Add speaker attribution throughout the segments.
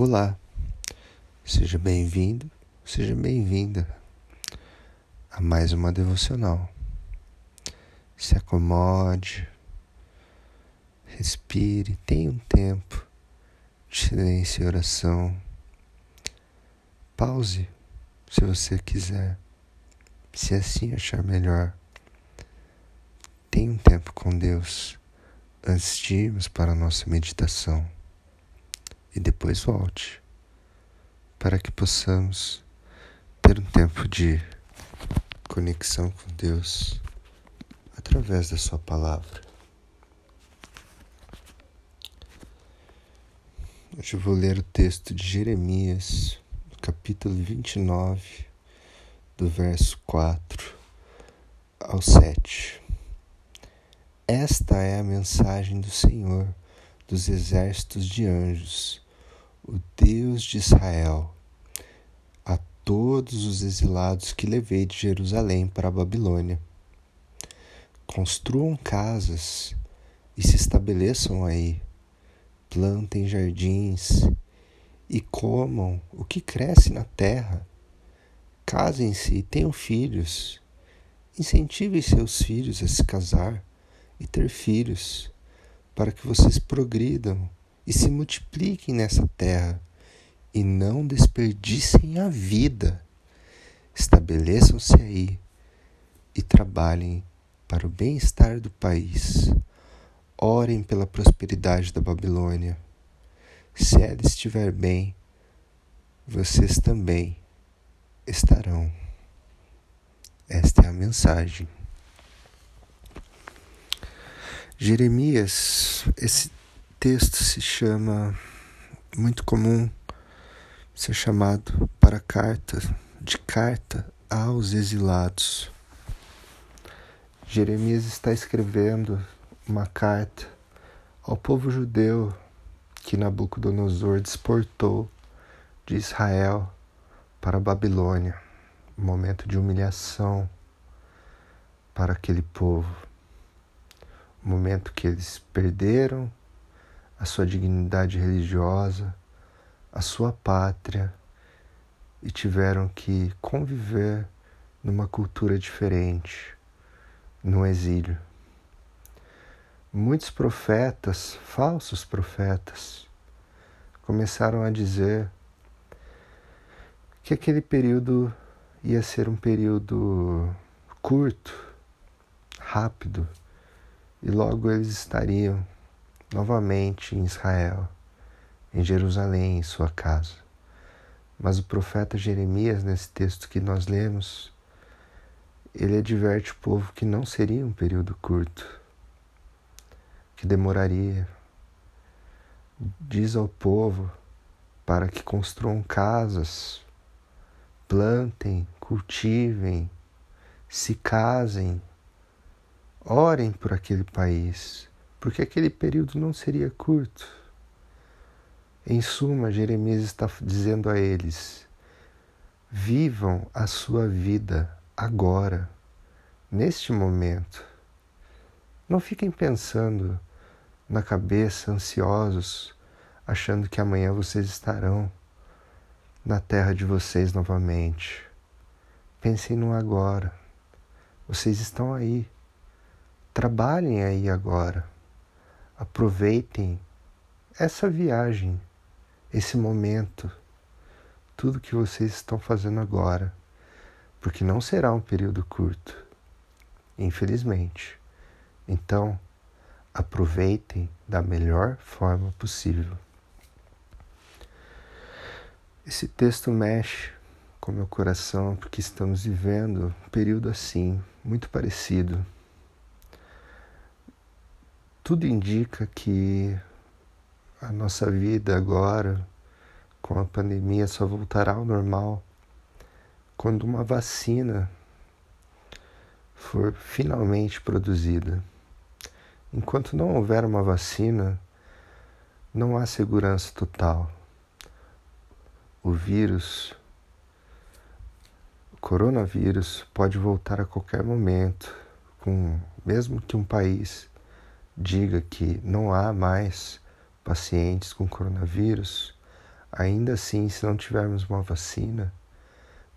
Speaker 1: Olá, seja bem-vindo, seja bem-vinda a mais uma devocional. Se acomode, respire, tenha um tempo de silêncio e oração. Pause se você quiser, se assim achar melhor. Tenha um tempo com Deus antes de irmos para a nossa meditação e depois volte, para que possamos ter um tempo de conexão com Deus através da Sua palavra. Hoje eu vou ler o texto de Jeremias, capítulo 29, do verso 4 ao 7. Esta é a mensagem do Senhor dos exércitos de anjos o Deus de Israel, a todos os exilados que levei de Jerusalém para a Babilônia. Construam casas e se estabeleçam aí, plantem jardins e comam o que cresce na terra. Casem-se e tenham filhos. Incentivem seus filhos a se casar e ter filhos, para que vocês progridam e se multipliquem nessa terra e não desperdicem a vida. Estabeleçam-se aí e trabalhem para o bem-estar do país. Orem pela prosperidade da Babilônia. Se ela estiver bem, vocês também estarão. Esta é a mensagem. Jeremias, esse texto se chama, muito comum ser chamado para carta, de carta aos exilados. Jeremias está escrevendo uma carta ao povo judeu que Nabucodonosor desportou de Israel para a Babilônia, um momento de humilhação para aquele povo, momento que eles perderam a sua dignidade religiosa, a sua pátria e tiveram que conviver numa cultura diferente, no exílio. Muitos profetas, falsos profetas, começaram a dizer que aquele período ia ser um período curto, rápido, e logo eles estariam novamente em Israel, em Jerusalém, em sua casa. Mas o profeta Jeremias, nesse texto que nós lemos, ele adverte o povo que não seria um período curto, que demoraria. Diz ao povo para que construam casas, plantem, cultivem, se casem, orem por aquele país, porque aquele período não seria curto. Em suma, Jeremias está dizendo a eles: vivam a sua vida agora, neste momento. Não fiquem pensando na cabeça, ansiosos, achando que amanhã vocês estarão na terra de vocês novamente. Pensem no agora. Vocês estão aí. Trabalhem aí agora. Aproveitem essa viagem, esse momento, tudo que vocês estão fazendo agora, porque não será um período curto, infelizmente. Então, aproveitem da melhor forma possível. Esse texto mexe com meu coração porque estamos vivendo um período assim, muito parecido tudo indica que a nossa vida agora, com a pandemia, só voltará ao normal quando uma vacina for finalmente produzida. Enquanto não houver uma vacina, não há segurança total. O vírus, o coronavírus, pode voltar a qualquer momento, com mesmo que um país diga que não há mais pacientes com coronavírus, Ainda assim, se não tivermos uma vacina,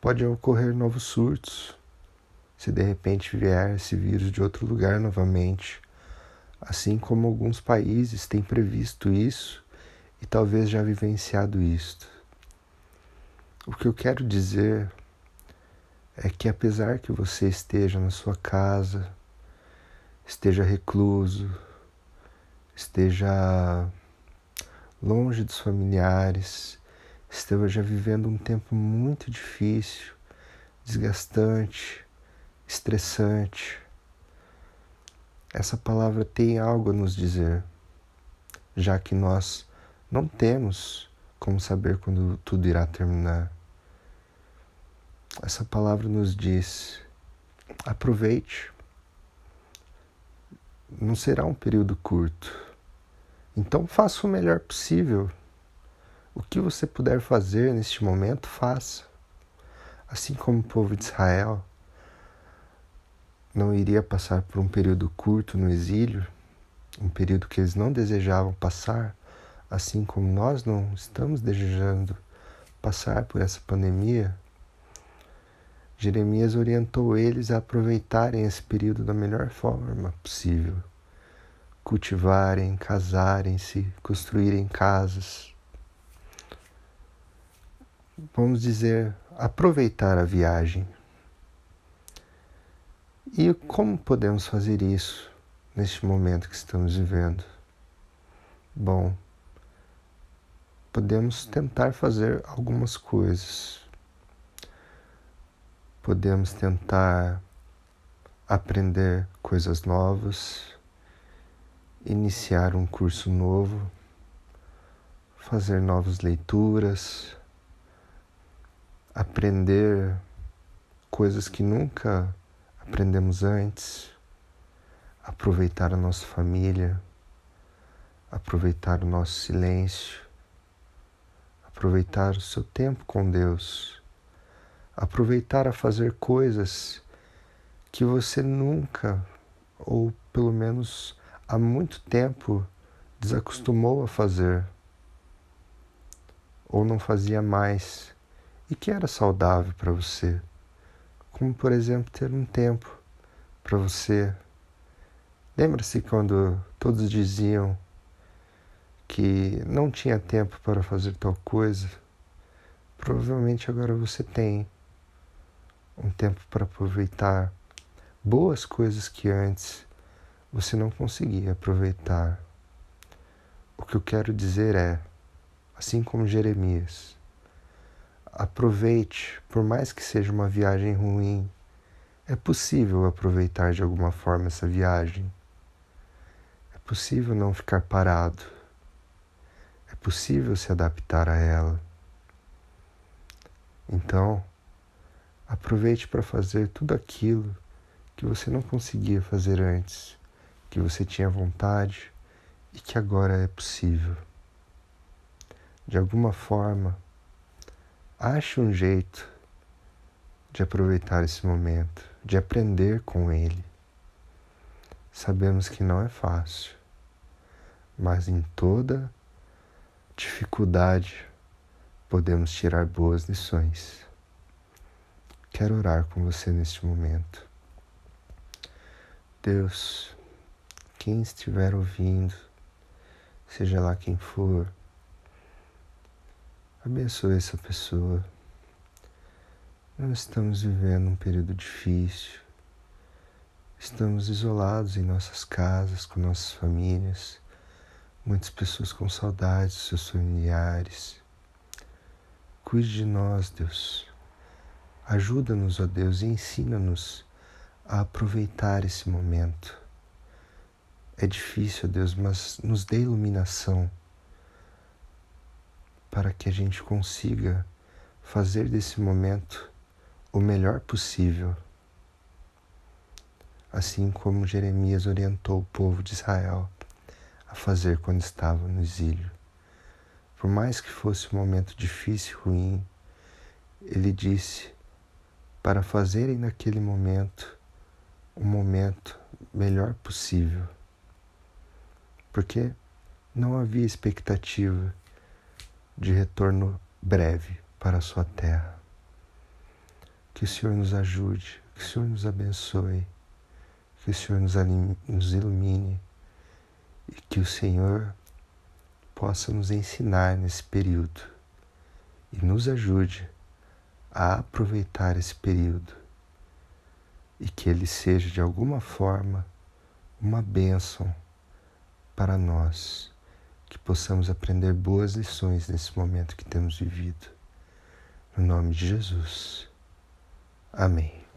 Speaker 1: pode ocorrer novos surtos. Se de repente vier esse vírus de outro lugar novamente, assim como alguns países têm previsto isso e talvez já vivenciado isto. O que eu quero dizer é que apesar que você esteja na sua casa, esteja recluso, esteja longe dos familiares, esteja vivendo um tempo muito difícil, desgastante, estressante. Essa palavra tem algo a nos dizer, já que nós não temos como saber quando tudo irá terminar. Essa palavra nos diz: aproveite. Não será um período curto então faça o melhor possível. O que você puder fazer neste momento, faça. Assim como o povo de Israel não iria passar por um período curto no exílio, um período que eles não desejavam passar, assim como nós não estamos desejando passar por essa pandemia, Jeremias orientou eles a aproveitarem esse período da melhor forma possível cultivarem, casarem-se, construírem casas. Vamos dizer, aproveitar a viagem. E como podemos fazer isso neste momento que estamos vivendo? Bom, podemos tentar fazer algumas coisas. Podemos tentar aprender coisas novas iniciar um curso novo, fazer novas leituras, aprender coisas que nunca aprendemos antes, aproveitar a nossa família, aproveitar o nosso silêncio, aproveitar o seu tempo com Deus, aproveitar a fazer coisas que você nunca, ou pelo menos há muito tempo desacostumou a fazer ou não fazia mais e que era saudável para você, como por exemplo ter um tempo para você. Lembra-se quando todos diziam que não tinha tempo para fazer tal coisa? Provavelmente agora você tem um tempo para aproveitar boas coisas que antes você não conseguia aproveitar. O que eu quero dizer é, assim como Jeremias, aproveite, por mais que seja uma viagem ruim, é possível aproveitar de alguma forma essa viagem. É possível não ficar parado. É possível se adaptar a ela. Então, aproveite para fazer tudo aquilo que você não conseguia fazer antes que você tinha vontade e que agora é possível. De alguma forma, ache um jeito de aproveitar esse momento, de aprender com ele. Sabemos que não é fácil, mas em toda dificuldade podemos tirar boas lições. Quero orar com você neste momento. Deus, quem estiver ouvindo, seja lá quem for, abençoe essa pessoa. Nós estamos vivendo um período difícil, estamos isolados em nossas casas, com nossas famílias, muitas pessoas com saudades dos seus familiares. Cuide de nós, Deus. Ajuda-nos, ó Deus, e ensina-nos a aproveitar esse momento é difícil, Deus, mas nos dê iluminação para que a gente consiga fazer desse momento o melhor possível. Assim como Jeremias orientou o povo de Israel a fazer quando estava no exílio. Por mais que fosse um momento difícil e ruim, ele disse para fazerem naquele momento o momento melhor possível porque não havia expectativa de retorno breve para a sua terra. Que o Senhor nos ajude, que o Senhor nos abençoe, que o Senhor nos, nos ilumine e que o Senhor possa nos ensinar nesse período e nos ajude a aproveitar esse período e que ele seja de alguma forma uma bênção para nós, que possamos aprender boas lições nesse momento que temos vivido. No nome de Jesus. Amém.